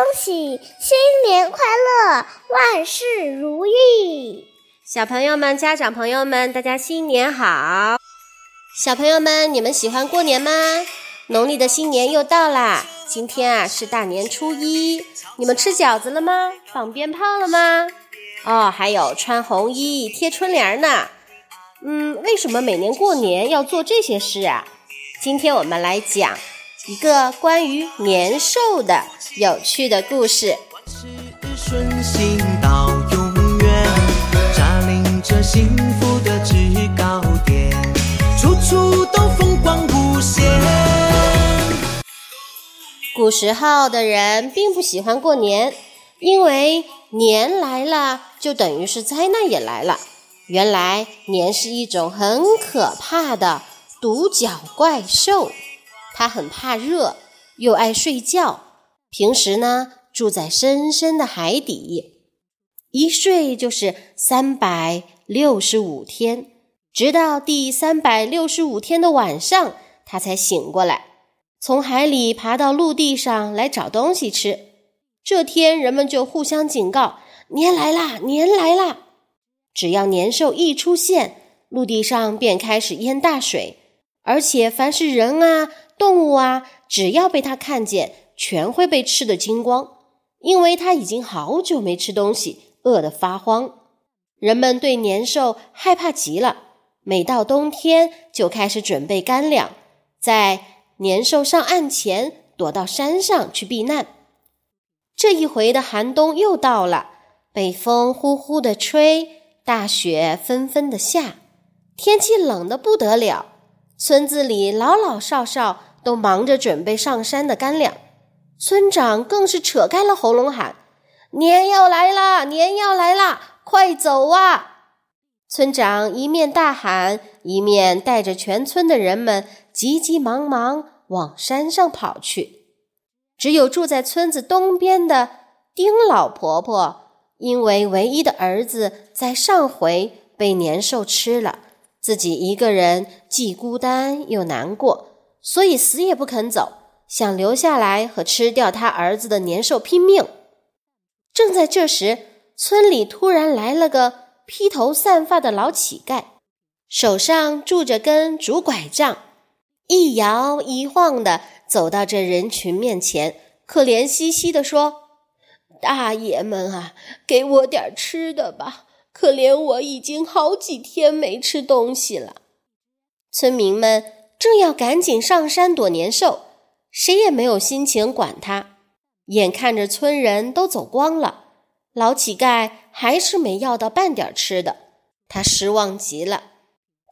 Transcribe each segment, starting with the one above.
恭喜，新年快乐，万事如意。小朋友们、家长朋友们，大家新年好！小朋友们，你们喜欢过年吗？农历的新年又到啦，今天啊是大年初一，你们吃饺子了吗？放鞭炮了吗？哦，还有穿红衣、贴春联呢。嗯，为什么每年过年要做这些事啊？今天我们来讲一个关于年兽的有趣的故事。古时候的人并不喜欢过年，因为年来了就等于是灾难也来了。原来年是一种很可怕的。独角怪兽，它很怕热，又爱睡觉。平时呢，住在深深的海底，一睡就是三百六十五天，直到第三百六十五天的晚上，它才醒过来，从海里爬到陆地上来找东西吃。这天，人们就互相警告：“年来啦，年来啦！”只要年兽一出现，陆地上便开始淹大水。而且，凡是人啊、动物啊，只要被它看见，全会被吃得精光。因为它已经好久没吃东西，饿得发慌。人们对年兽害怕极了，每到冬天就开始准备干粮，在年兽上岸前躲到山上去避难。这一回的寒冬又到了，北风呼呼地吹，大雪纷纷地下，天气冷得不得了。村子里老老少少都忙着准备上山的干粮，村长更是扯开了喉咙喊：“年要来啦，年要来啦，快走啊！”村长一面大喊，一面带着全村的人们急急忙忙往山上跑去。只有住在村子东边的丁老婆婆，因为唯一的儿子在上回被年兽吃了。自己一个人既孤单又难过，所以死也不肯走，想留下来和吃掉他儿子的年兽拼命。正在这时，村里突然来了个披头散发的老乞丐，手上拄着根竹拐杖，一摇一晃的走到这人群面前，可怜兮兮的说：“大爷们啊，给我点吃的吧。”可怜我已经好几天没吃东西了。村民们正要赶紧上山躲年兽，谁也没有心情管他。眼看着村人都走光了，老乞丐还是没要到半点吃的，他失望极了。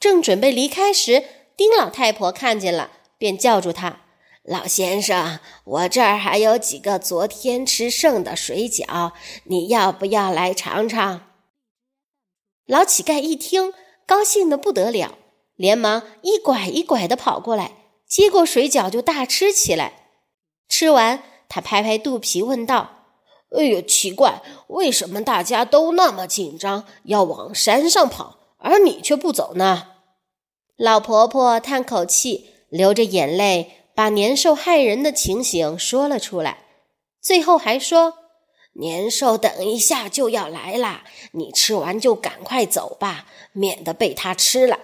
正准备离开时，丁老太婆看见了，便叫住他：“老先生，我这儿还有几个昨天吃剩的水饺，你要不要来尝尝？”老乞丐一听，高兴的不得了，连忙一拐一拐的跑过来，接过水饺就大吃起来。吃完，他拍拍肚皮问道：“哎呦，奇怪，为什么大家都那么紧张，要往山上跑，而你却不走呢？”老婆婆叹口气，流着眼泪，把年兽害人的情形说了出来，最后还说。年兽等一下就要来啦，你吃完就赶快走吧，免得被他吃了。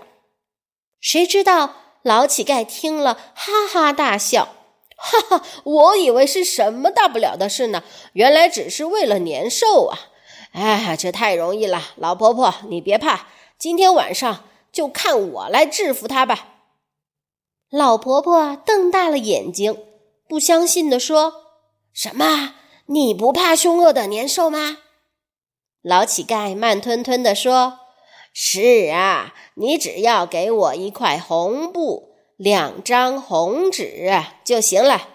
谁知道老乞丐听了，哈哈大笑，哈哈，我以为是什么大不了的事呢，原来只是为了年兽啊！哎，这太容易了，老婆婆你别怕，今天晚上就看我来制服他吧。老婆婆瞪大了眼睛，不相信地说：“什么？”你不怕凶恶的年兽吗？老乞丐慢吞吞地说：“是啊，你只要给我一块红布、两张红纸就行了。”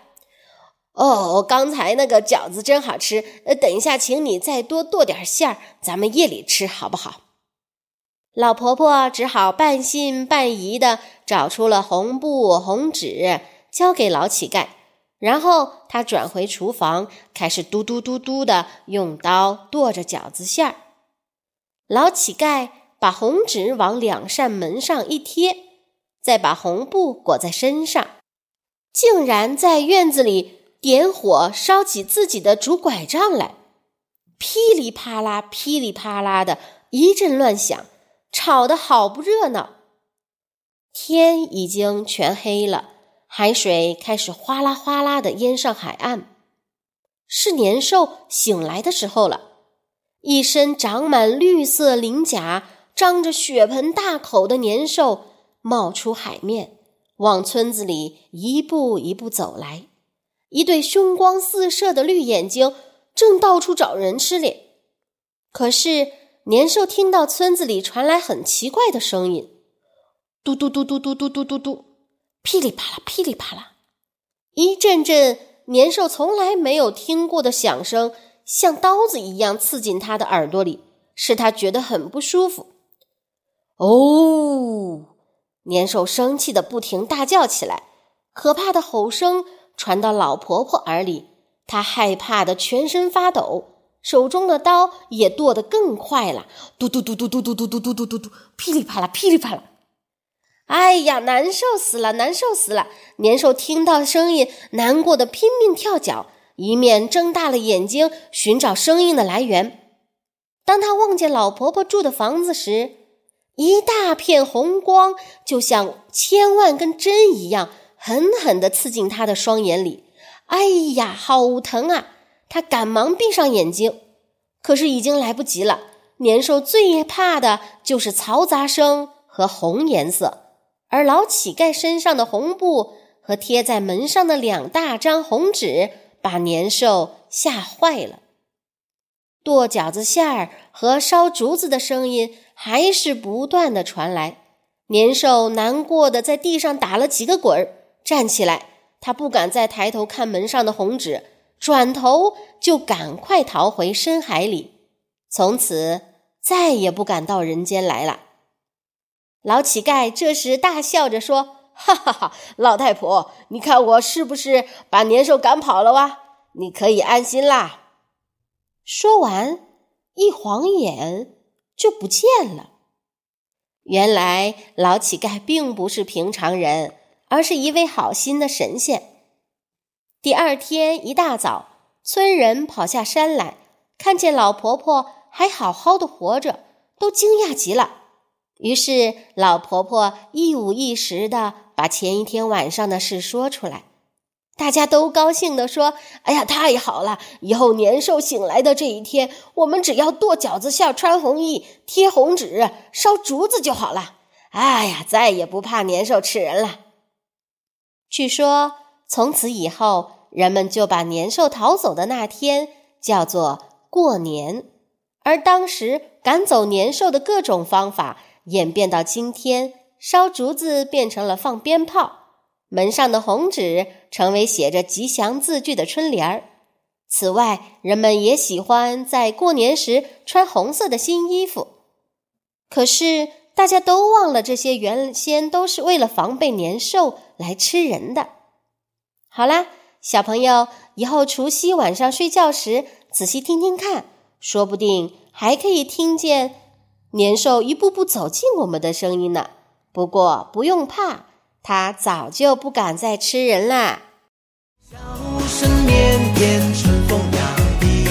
哦，刚才那个饺子真好吃。呃，等一下，请你再多剁点馅儿，咱们夜里吃好不好？老婆婆只好半信半疑地找出了红布、红纸，交给老乞丐。然后她转回厨房，开始嘟嘟嘟嘟的用刀剁着饺子馅儿。老乞丐把红纸往两扇门上一贴，再把红布裹在身上，竟然在院子里点火烧起自己的竹拐杖来，噼里啪啦、噼里啪啦的一阵乱响，吵得好不热闹。天已经全黑了，海水开始哗啦哗啦的淹上海岸，是年兽醒来的时候了。一身长满绿色鳞甲、张着血盆大口的年兽冒出海面，往村子里一步一步走来。一对凶光四射的绿眼睛正到处找人吃咧。可是年兽听到村子里传来很奇怪的声音：嘟嘟嘟嘟嘟嘟嘟嘟嘟，噼里啪啦噼里啪啦，一阵阵年兽从来没有听过的响声。像刀子一样刺进他的耳朵里，使他觉得很不舒服。哦，年兽生气的不停大叫起来，可怕的吼声传到老婆婆耳里，她害怕的全身发抖，手中的刀也剁得更快了，嘟嘟嘟嘟嘟嘟嘟嘟嘟嘟嘟嘟，噼里啪啦，噼里啪啦。哎呀，难受死了，难受死了！年兽听到声音，难过的拼命跳脚。一面睁大了眼睛寻找声音的来源。当他望见老婆婆住的房子时，一大片红光就像千万根针一样，狠狠地刺进他的双眼里。哎呀，好疼啊！他赶忙闭上眼睛，可是已经来不及了。年兽最怕的就是嘈杂声和红颜色，而老乞丐身上的红布和贴在门上的两大张红纸。把年兽吓坏了。剁饺子馅儿和烧竹子的声音还是不断的传来。年兽难过的在地上打了几个滚儿，站起来，他不敢再抬头看门上的红纸，转头就赶快逃回深海里，从此再也不敢到人间来了。老乞丐这时大笑着说。哈哈哈，老太婆，你看我是不是把年兽赶跑了哇？你可以安心啦。说完，一晃眼就不见了。原来老乞丐并不是平常人，而是一位好心的神仙。第二天一大早，村人跑下山来，看见老婆婆还好好的活着，都惊讶极了。于是老婆婆一五一十的。把前一天晚上的事说出来，大家都高兴地说：“哎呀，太好了！以后年兽醒来的这一天，我们只要剁饺子馅、穿红衣、贴红纸、烧竹子就好了。哎呀，再也不怕年兽吃人了。”据说从此以后，人们就把年兽逃走的那天叫做过年，而当时赶走年兽的各种方法演变到今天。烧竹子变成了放鞭炮，门上的红纸成为写着吉祥字句的春联儿。此外，人们也喜欢在过年时穿红色的新衣服。可是，大家都忘了，这些原先都是为了防备年兽来吃人的。好啦，小朋友，以后除夕晚上睡觉时仔细听听看，说不定还可以听见年兽一步步走近我们的声音呢。不过不用怕，他早就不敢再吃人啦。笑声绵绵，春风扬地，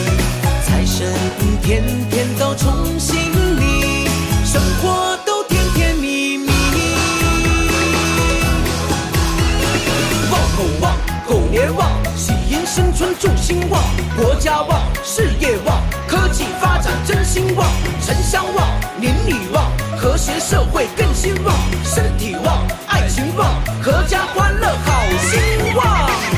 财神天天都宠幸你，生活都甜甜蜜蜜。旺狗旺，狗年旺，喜迎新春祝兴旺，国家旺，社会更兴旺身体旺爱情旺阖家欢乐好兴旺。